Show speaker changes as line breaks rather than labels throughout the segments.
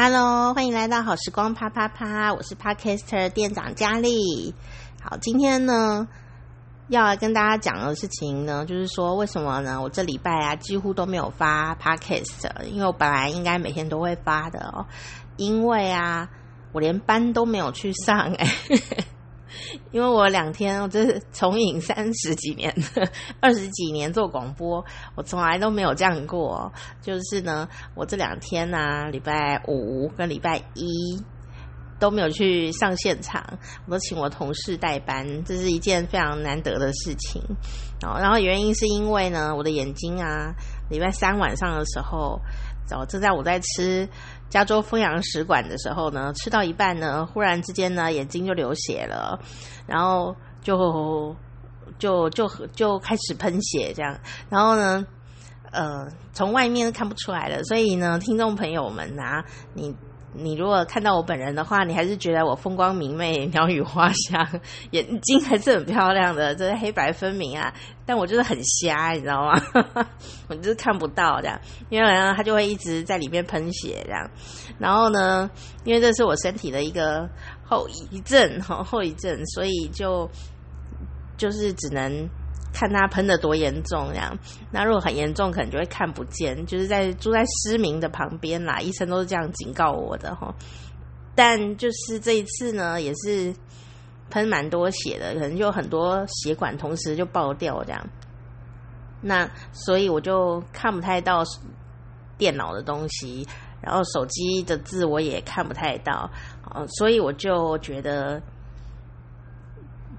Hello，欢迎来到好时光啪啪啪，我是 Podcaster 店长佳丽。好，今天呢要来跟大家讲的事情呢，就是说为什么呢？我这礼拜啊几乎都没有发 Podcast，因为我本来应该每天都会发的哦，因为啊我连班都没有去上哎。因为我两天，我这是从影三十几年、二十几年做广播，我从来都没有这样过。就是呢，我这两天呢、啊，礼拜五跟礼拜一都没有去上现场，我都请我同事代班，这是一件非常难得的事情。然后原因是因为呢，我的眼睛啊，礼拜三晚上的时候。哦，正在我在吃加州风阳食馆的时候呢，吃到一半呢，忽然之间呢，眼睛就流血了，然后就就就就开始喷血这样，然后呢，呃，从外面看不出来了，所以呢，听众朋友们啊，你。你如果看到我本人的话，你还是觉得我风光明媚、鸟语花香，眼睛还是很漂亮的，这是黑白分明啊。但我就是很瞎，你知道吗？我就是看不到这样，因为呢，它就会一直在里面喷血这样。然后呢，因为这是我身体的一个后遗症，后遗症，所以就就是只能。看他喷得多严重，这样。那如果很严重，可能就会看不见，就是在住在失明的旁边啦。医生都是这样警告我的哈。但就是这一次呢，也是喷蛮多血的，可能就很多血管同时就爆掉这样。那所以我就看不太到电脑的东西，然后手机的字我也看不太到，所以我就觉得。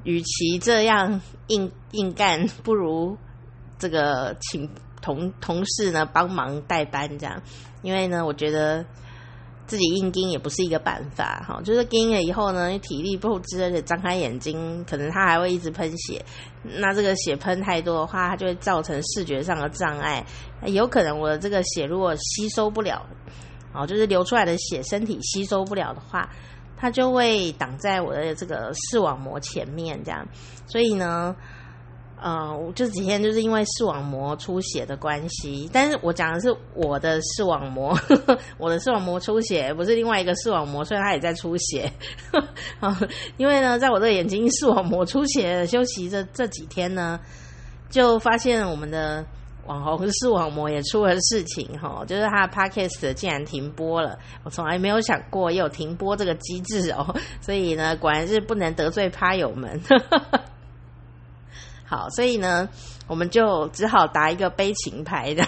与其这样硬硬干，不如这个请同同事呢帮忙代班这样，因为呢，我觉得自己硬盯也不是一个办法哈。就是盯了以后呢，你体力不支，而且张开眼睛，可能他还会一直喷血。那这个血喷太多的话，它就会造成视觉上的障碍。有可能我的这个血如果吸收不了，哦，就是流出来的血身体吸收不了的话。它就会挡在我的这个视网膜前面，这样，所以呢，呃，我这几天就是因为视网膜出血的关系，但是我讲的是我的视网膜，呵呵，我的视网膜出血，不是另外一个视网膜，虽然它也在出血，呵呵，因为呢，在我这个眼睛视网膜出血休息这这几天呢，就发现我们的。网红视网膜也出了事情哈，就是他的 Podcast 竟然停播了。我从来没有想过也有停播这个机制哦，所以呢，果然是不能得罪趴友们。好，所以呢，我们就只好打一个悲情牌的。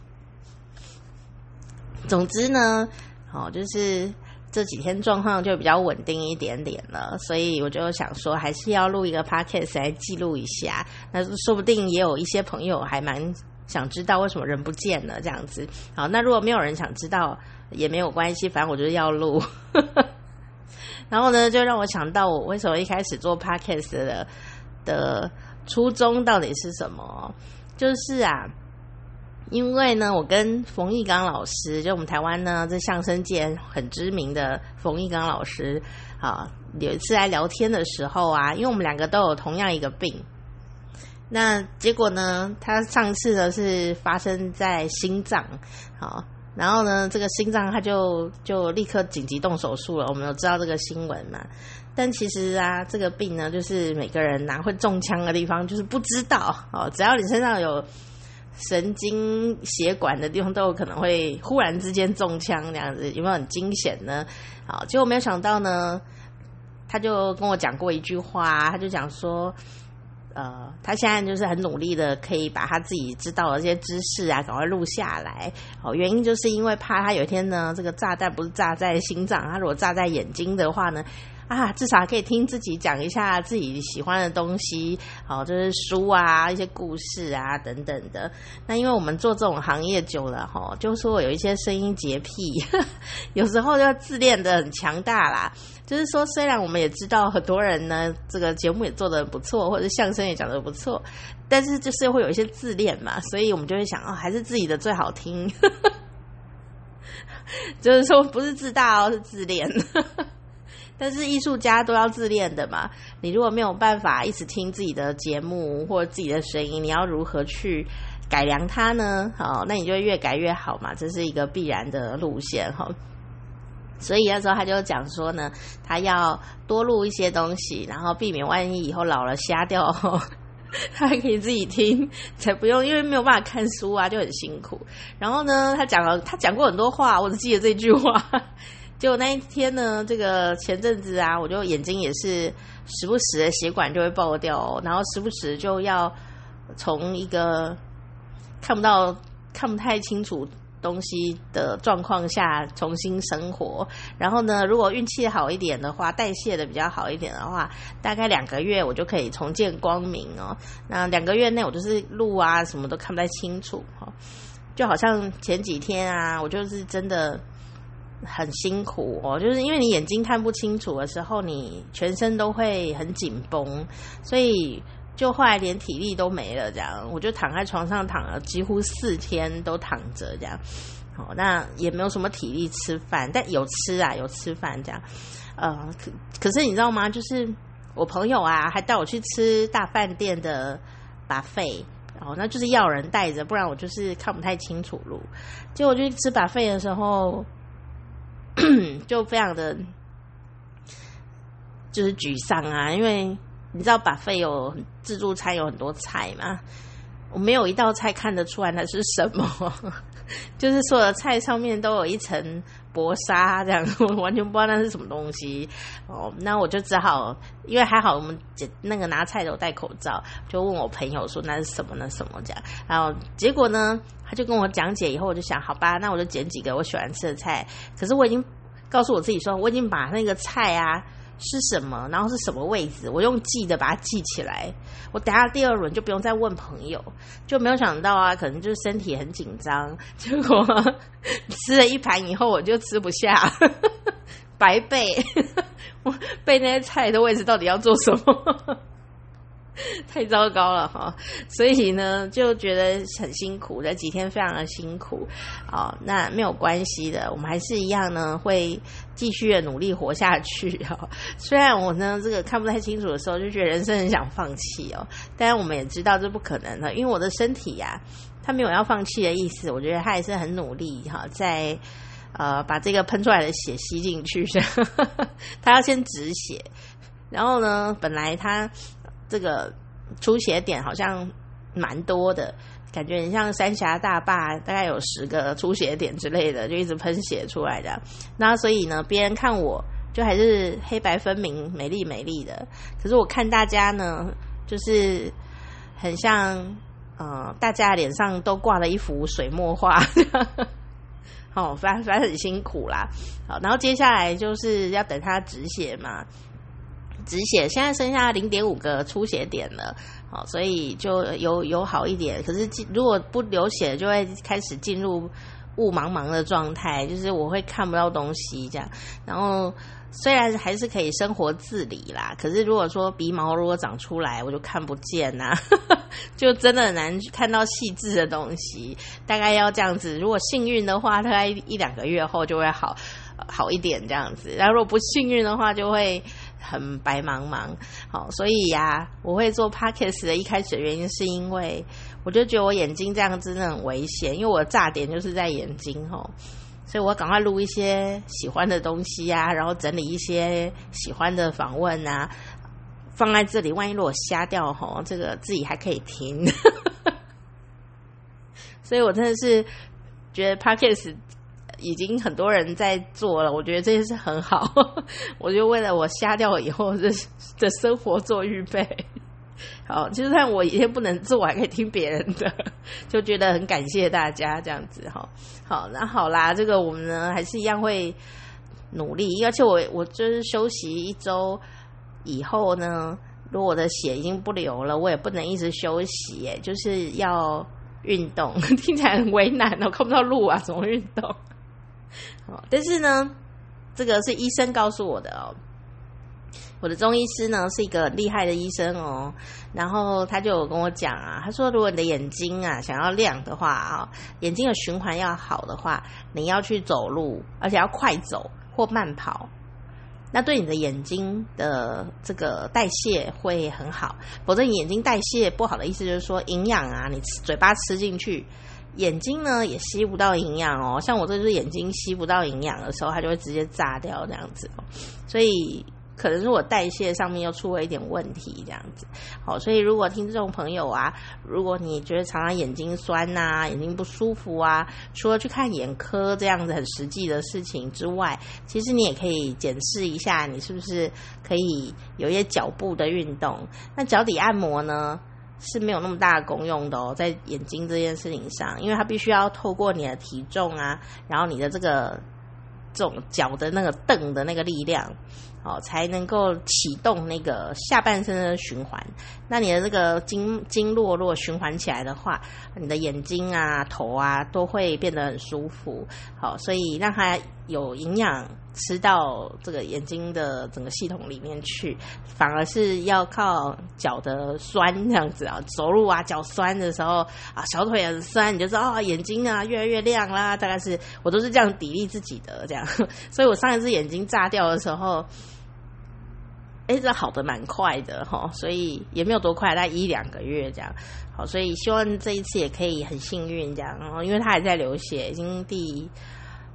总之呢，好就是。这几天状况就比较稳定一点点了，所以我就想说，还是要录一个 podcast 来记录一下。那说不定也有一些朋友还蛮想知道为什么人不见了这样子。好，那如果没有人想知道也没有关系，反正我就是要录。然后呢，就让我想到我为什么一开始做 podcast 的的初衷到底是什么？就是啊。因为呢，我跟冯翊纲老师，就我们台湾呢这相声界很知名的冯翊纲老师啊，有一次来聊天的时候啊，因为我们两个都有同样一个病，那结果呢，他上次呢是发生在心脏，好，然后呢，这个心脏他就就立刻紧急动手术了，我们有知道这个新闻嘛？但其实啊，这个病呢，就是每个人哪会中枪的地方，就是不知道哦，只要你身上有。神经血管的地方都有可能会忽然之间中枪，这样子有没有很惊险呢？好，结果没有想到呢，他就跟我讲过一句话，他就讲说，呃，他现在就是很努力的，可以把他自己知道的这些知识啊，赶快录下来。哦，原因就是因为怕他有一天呢，这个炸弹不是炸在心脏，他如果炸在眼睛的话呢。啊，至少可以听自己讲一下自己喜欢的东西，好，就是书啊，一些故事啊等等的。那因为我们做这种行业久了，哈，就说有一些声音洁癖，有时候要自恋的很强大啦。就是说，虽然我们也知道很多人呢，这个节目也做得不错，或者相声也讲得不错，但是就是会有一些自恋嘛，所以我们就会想，哦，还是自己的最好听。就是说，不是自大哦，是自恋。但是艺术家都要自恋的嘛，你如果没有办法一直听自己的节目或者自己的声音，你要如何去改良它呢，好，那你就会越改越好嘛，这是一个必然的路线哈。所以那时候他就讲说呢，他要多录一些东西，然后避免万一以后老了瞎掉，他还可以自己听，才不用因为没有办法看书啊，就很辛苦。然后呢，他讲了，他讲过很多话，我只记得这句话。结果那一天呢，这个前阵子啊，我就眼睛也是时不时的血管就会爆掉，然后时不时就要从一个看不到、看不太清楚。东西的状况下重新生活，然后呢，如果运气好一点的话，代谢的比较好一点的话，大概两个月我就可以重见光明哦。那两个月内我就是路啊什么都看不太清楚哈，就好像前几天啊，我就是真的很辛苦哦，就是因为你眼睛看不清楚的时候，你全身都会很紧绷，所以。就后来连体力都没了，这样我就躺在床上躺了几乎四天都躺着，这样，好，那也没有什么体力吃饭，但有吃啊，有吃饭这样，呃，可可是你知道吗？就是我朋友啊，还带我去吃大饭店的把费哦那就是要人带着，不然我就是看不太清楚路。结果我去吃把费的时候，就非常的，就是沮丧啊，因为。你知道把费有自助餐有很多菜嘛？我没有一道菜看得出来那是什么，就是所有的菜上面都有一层薄纱，这样 我完全不知道那是什么东西。哦，那我就只好，因为还好我们捡那个拿菜的有戴口罩，就问我朋友说那是什么？呢什么这样？然后结果呢，他就跟我讲解以后，我就想好吧，那我就捡几个我喜欢吃的菜。可是我已经告诉我自己说，我已经把那个菜啊。是什么？然后是什么位置？我用记的把它记起来。我等下第二轮就不用再问朋友，就没有想到啊，可能就是身体很紧张，结果吃了一盘以后我就吃不下，白背，我背那些菜的位置到底要做什么？太糟糕了哈，所以呢就觉得很辛苦，这几天非常的辛苦哦。那没有关系的，我们还是一样呢，会继续的努力活下去哦。虽然我呢这个看不太清楚的时候，就觉得人生很想放弃哦，但我们也知道这不可能的，因为我的身体呀、啊，它没有要放弃的意思。我觉得它也是很努力哈，在呃把这个喷出来的血吸进去，它要先止血，然后呢，本来它。这个出血点好像蛮多的，感觉很像三峡大坝，大概有十个出血点之类的，就一直喷血出来的。那所以呢，别人看我就还是黑白分明、美丽美丽的。可是我看大家呢，就是很像，呃，大家脸上都挂了一幅水墨画。好，反反正很辛苦啦。好，然后接下来就是要等它止血嘛。止血，现在剩下零点五个出血点了，好，所以就有有好一点。可是如果不流血，就会开始进入雾茫茫的状态，就是我会看不到东西这样。然后虽然还是可以生活自理啦，可是如果说鼻毛如果长出来，我就看不见呐、就真的很难看到细致的东西。大概要这样子，如果幸运的话，大概一两个月后就会好好一点这样子。然后如果不幸运的话，就会。很白茫茫，好，所以呀、我会做 podcast 的一开始的原因是因为我就觉得我眼睛这样真的很危险，因为我的炸点就是在眼睛吼，所以我赶快录一些喜欢的东西啊，然后整理一些喜欢的访问啊，放在这里，万一如果瞎掉吼，这个自己还可以听，所以我真的是觉得 podcast。已经很多人在做了，我觉得这件事很好，我就为了我瞎掉以后的 的生活做预备。好，就算我一天不能做，我还可以听别人的，就觉得很感谢大家这样子哈。好，那好啦，这个我们呢还是一样会努力，而且我我就是休息一周以后呢，如果我的血已经不流了，我也不能一直休息，就是要运动。听起来很为难哦，看不到路啊，怎么运动？但是呢，这个是医生告诉我的哦。我的中医师呢是一个厉害的医生哦，然后他就有跟我讲啊，他说如果你的眼睛啊想要亮的话啊，眼睛的循环要好的话，你要去走路，而且要快走或慢跑。那对你的眼睛的这个代谢会很好。否则你眼睛代谢不好的意思就是说，营养啊，你嘴巴吃进去，眼睛呢也吸不到营养哦。像我这只眼睛吸不到营养的时候，它就会直接炸掉这样子哦。所以。可能是我代谢上面又出了一点问题，这样子，好，所以如果听众朋友啊，如果你觉得常常眼睛酸呐、啊，眼睛不舒服啊，除了去看眼科这样子很实际的事情之外，其实你也可以检视一下，你是不是可以有一些脚部的运动。那脚底按摩呢，是没有那么大的功用的哦，在眼睛这件事情上，因为它必须要透过你的体重啊，然后你的这个。这种脚的那个蹬的那个力量，哦，才能够启动那个下半身的循环。那你的这个经经络如果循环起来的话，你的眼睛啊、头啊都会变得很舒服。好，所以让它有营养。吃到这个眼睛的整个系统里面去，反而是要靠脚的酸这样子啊，走路啊脚酸的时候啊，小腿很酸，你就知道啊眼睛啊越来越亮啦。大概是我都是这样砥砺自己的这样，所以我上一次眼睛炸掉的时候，哎，这好的蛮快的哈，所以也没有多快，大概一两个月这样。好，所以希望这一次也可以很幸运这样，然后因为他还在流血，已经第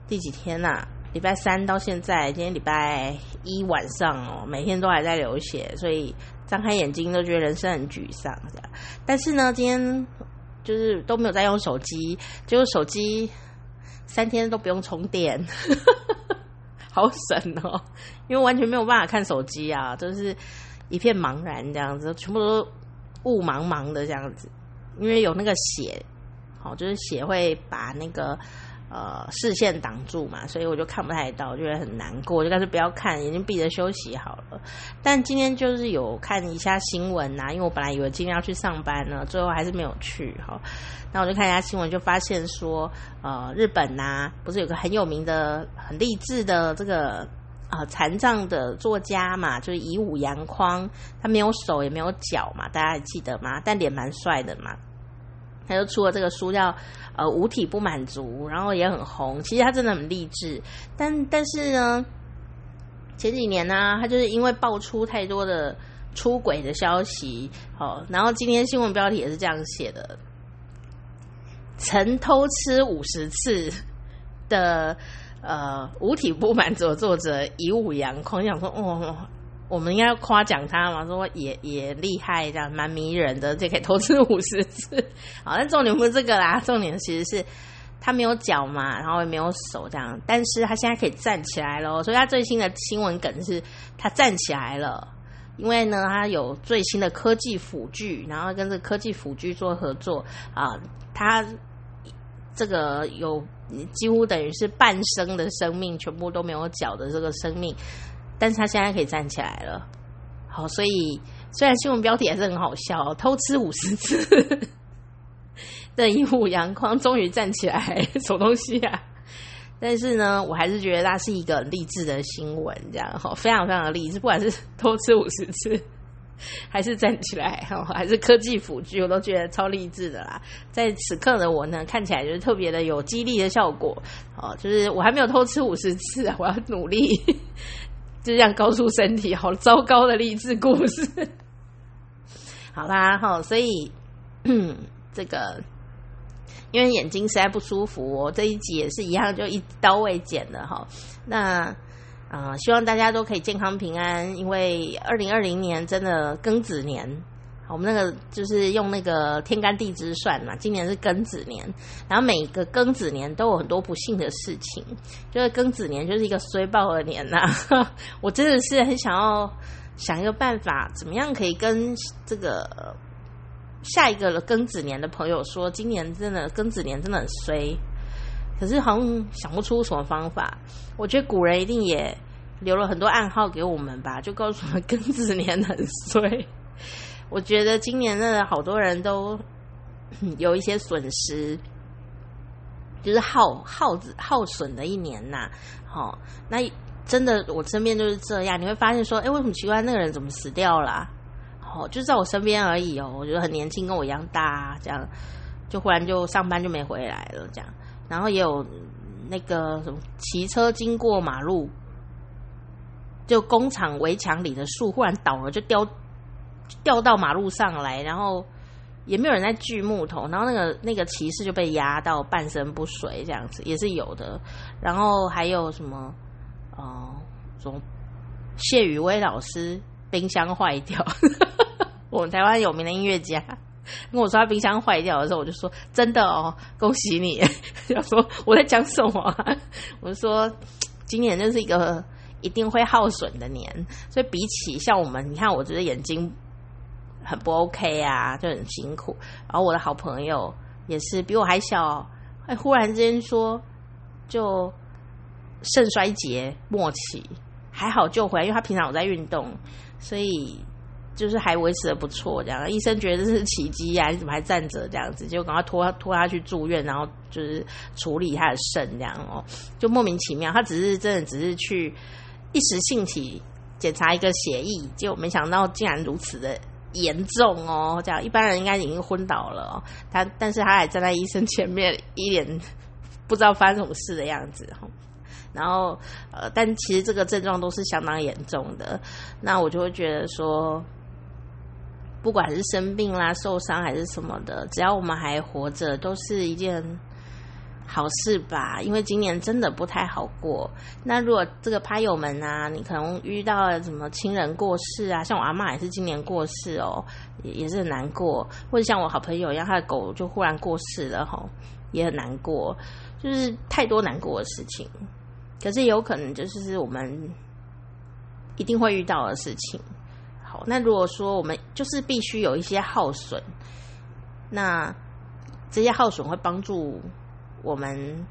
第几天啦？礼拜三到现在，今天礼拜一晚上哦，每天都还在流血，所以张开眼睛都觉得人生很沮丧这样。但是呢，今天就是都没有在用手机，结果手机三天都不用充电，好神哦，因为完全没有办法看手机啊，就是一片茫然这样子，全部都雾茫茫的这样子，因为有那个血，好，就是血会把那个。呃，视线挡住嘛，所以我就看不太到，我觉得很难过，就干脆不要看，眼睛闭着休息好了。但今天就是有看一下新闻呐、因为我本来以为今天要去上班呢，最后还是没有去哈。那我就看一下新闻，就发现说，呃，日本呐、不是有个很有名的、很励志的这个呃残障的作家嘛，就是以武洋匡，他没有手也没有脚嘛，大家还记得吗？但脸蛮帅的嘛。他就出了这个书叫呃五体不满足，然后也很红。其实他真的很励志，但但是呢，前几年呢、他就是因为爆出太多的出轨的消息，哦，然后今天新闻标题也是这样写的：曾偷吃五十次的呃五体不满足的作者以武洋匡，想说哦。我们应该要夸奖他嘛，说也也厉害，这样蛮迷人的，就可以偷吃五十次。好，但重点不 是这个啦，重点其实是他没有脚嘛，然后也没有手这样，但是他现在可以站起来了，所以他最新的新闻梗是他站起来了，因为呢，他有最新的科技辅具，然后跟这个科技辅具做合作啊，他这个有几乎等于是半生的生命，全部都没有脚的这个生命。但是他现在可以站起来了，好，所以虽然新闻标题还是很好笑，偷吃五十次的乙武洋匡终于站起来，什么东西啊？但是呢，我还是觉得它是一个励志的新闻，这样哈，非常非常的励志，不管是偷吃五十次，还是站起来，哈，还是科技辅具，我都觉得超励志的啦。在此刻的我呢，看起来就是特别的有激励的效果，哦，就是我还没有偷吃五十次，我要努力。就这样告诉身体，好糟糕的励志故事。好啦，哈，所以 这个因为眼睛实在不舒服，我这一集也是一样，就一刀未剪的哈。那啊、希望大家都可以健康平安，因为二零二零年真的庚子年。我们那个就是用那个天干地支算嘛，今年是庚子年，然后每个庚子年都有很多不幸的事情，就是庚子年就是一个衰爆的年呐、我真的是很想要想一个办法，怎么样可以跟这个下一个庚子年的朋友说，今年真的庚子年真的很衰，可是好像想不出什么方法。我觉得古人一定也留了很多暗号给我们吧，就告诉我们 庚子年很衰。我觉得今年的好多人都 有一些损失，就是耗耗子耗损的一年呐。好，那真的我身边就是这样，你会发现说，哎，为什么奇怪那个人怎么死掉了？好，就在我身边而已哦。我觉得很年轻，跟我一样大，这样就忽然就上班就没回来了，这样。然后也有那个什么骑车经过马路，就工厂围墙里的树忽然倒了，就掉掉到马路上来，然后也没有人在锯木头，然后那个那个骑士就被压到半身不遂，这样子也是有的。然后还有什么哦，什么谢宇威老师冰箱坏掉，我们台湾有名的音乐家跟我说他冰箱坏掉的时候，我就说真的哦，恭喜你。他说我在讲什么？我就说今年就是一个。一定会耗损的年，所以比起像我们，你看，我觉得眼睛很不 OK 啊，就很辛苦。然后我的好朋友也是比我还小，哎，忽然之间说就肾衰竭末期，还好救回来，因为他平常有在运动，所以就是还维持的不错。这样医生觉得这是奇迹啊，你怎么还站着这样子？就赶快拖拖他去住院，然后就是处理他的肾这样哦，就莫名其妙。他只是真的只是去。一时兴起检查一个血液，结果没想到竟然如此的严重哦！这样一般人应该已经昏倒了。他但是他还站在医生前面，一脸不知道发生什么事的样子。然后呃，但其实这个症状都是相当严重的。那我就会觉得说，不管是生病啦、受伤还是什么的，只要我们还活着，都是一件。好事吧，因为今年真的不太好过。那如果这个拍友们啊，你可能遇到了什么亲人过世啊，像我阿妈也是今年过世哦，也是很难过。或者像我好朋友一样，他的狗就忽然过世了吼，也很难过。就是太多难过的事情，可是也有可能就是我们一定会遇到的事情。好，那如果说我们就是必须有一些耗损，那这些耗损会帮助。我们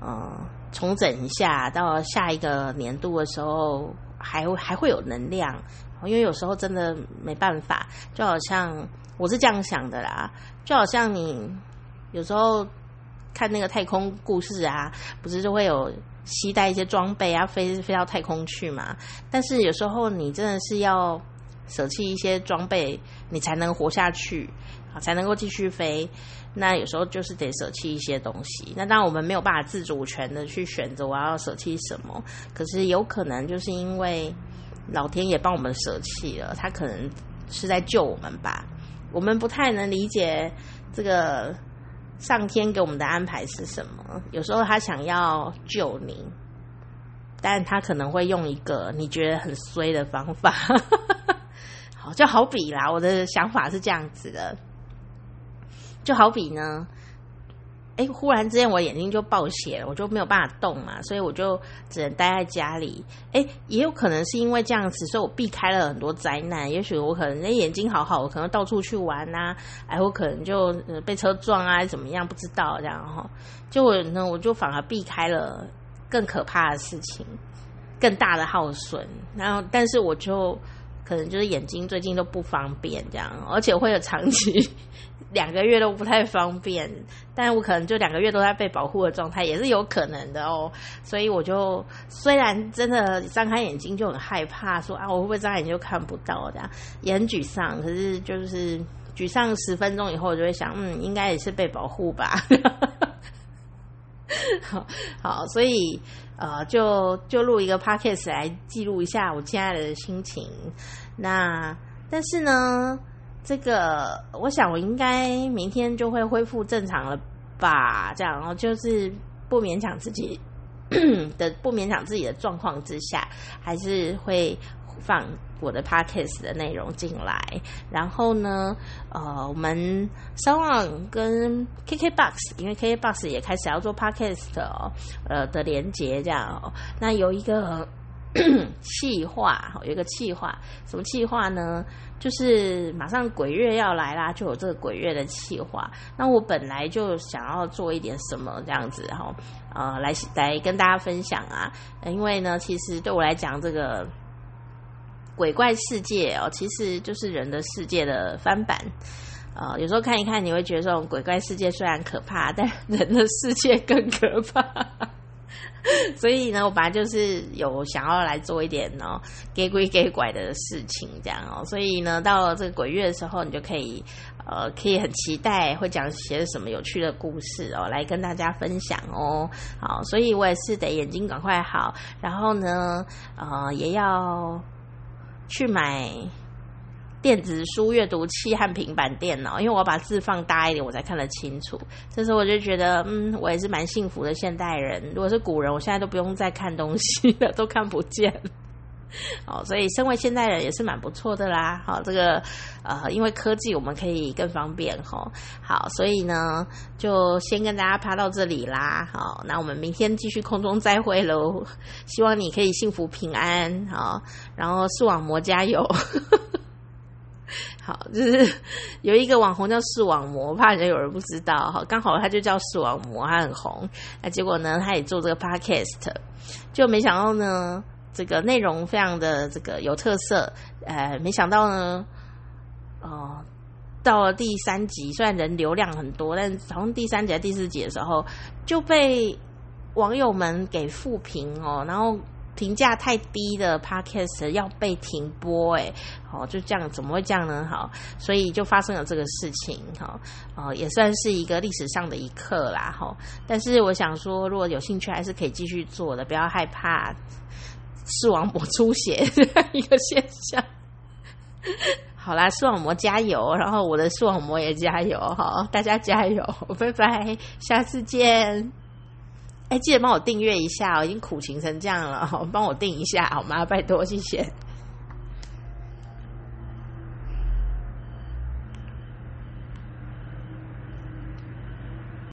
呃重整一下，到下一个年度的时候还会还会有能量，因为有时候真的没办法，就好像我是这样想的啦，就好像你有时候看那个太空故事啊，不是就会有携带一些装备啊，飞飞到太空去嘛？但是有时候你真的是要舍弃一些装备，你才能活下去啊。才能够继续飞，那有时候就是得舍弃一些东西。那当然我们没有办法自主权的去选择我要舍弃什么，可是有可能就是因为老天爷帮我们舍弃了，他可能是在救我们吧。我们不太能理解这个上天给我们的安排是什么。有时候他想要救你，但他可能会用一个你觉得很衰的方法。就好比啦，我的想法是这样子的。就好比呢，哎，忽然之间我眼睛就爆血了，我就没有办法动嘛，所以我就只能待在家里。哎，也有可能是因为这样子，所以我避开了很多灾难。也许我可能那眼睛好好，我可能到处去玩啊，哎，我可能就被车撞啊，怎么样不知道这样哈。就我呢，我就反而避开了更可怕的事情，更大的耗损。然后，但是我就可能就是眼睛最近都不方便这样，而且会有长期。两个月都不太方便，但我可能就两个月都在被保护的状态，也是有可能的哦。所以我就虽然真的张开眼睛就很害怕，说啊，我会不会张开眼睛就看不到这样，也很沮丧。可是就是沮丧十分钟以后，我就会想，嗯，应该也是被保护吧。好好，所以呃，就就录一个 podcast 来记录一下我现在的心情。那但是呢，这个，我想我应该明天就会恢复正常了吧？这样，然后就是不勉强自己 的，不勉强自己的状况之下，还是会放我的 podcast 的内容进来。然后呢，呃，我们希望跟 KKBox，因为 KKBox 也开始要做 podcast 哦，呃的连接这样哦。那有一个 企划，有一个企划，什么企划呢？就是马上鬼月要来啦，就有这个鬼月的企划。那我本来就想要做一点什么这样子，哈，呃，来来跟大家分享啊。因为呢，其实对我来讲，这个鬼怪世界哦，其实就是人的世界的翻版。呃，有时候看一看，你会觉得这种鬼怪世界虽然可怕，但人的世界更可怕。所以呢，我本来就是有想要来做一点哦，给鬼给怪的事情，这样哦。所以呢，到了这个鬼月的时候，你就可以呃，可以很期待会讲些什么有趣的故事哦，来跟大家分享哦。好，所以我也是得眼睛赶快好，然后呢，呃，也要去买电子书阅读器和平板电脑，因为我要把字放大一点，我才看得清楚。这时候我就觉得，嗯，我也是蛮幸福的现代人。如果是古人，我现在都不用再看东西了，都看不见。哦，所以身为现代人也是蛮不错的啦。好，这个呃，因为科技我们可以更方便哈。好，所以呢，就先跟大家趴到这里啦。好，那我们明天继续空中再会喽。希望你可以幸福平安。好，然后视网膜加油。好，就是有一个网红叫视网膜，怕人有人不知道哈。刚好他就叫视网膜，他很红。那结果呢，他也做这个 podcast，就没想到呢，这个内容非常的这个有特色。呃，没想到呢，哦，到了第三集，虽然人流量很多，但从第三集、第四集的时候就被网友们给负评哦，然后。评价太低的 podcast 要被停播，哎，哦，就这样，怎么会这样呢？好，所以就发生了这个事情，哈，哦，也算是一个历史上的一刻啦，哈。但是我想说，如果有兴趣，还是可以继续做的，不要害怕视网膜出血 一个现象。好啦，视网膜加油，然后我的视网膜也加油，好，大家加油，拜拜，下次见。哎，记得帮我订阅一下，哦已经苦情成这样了，帮我订一下好吗？拜托，谢谢。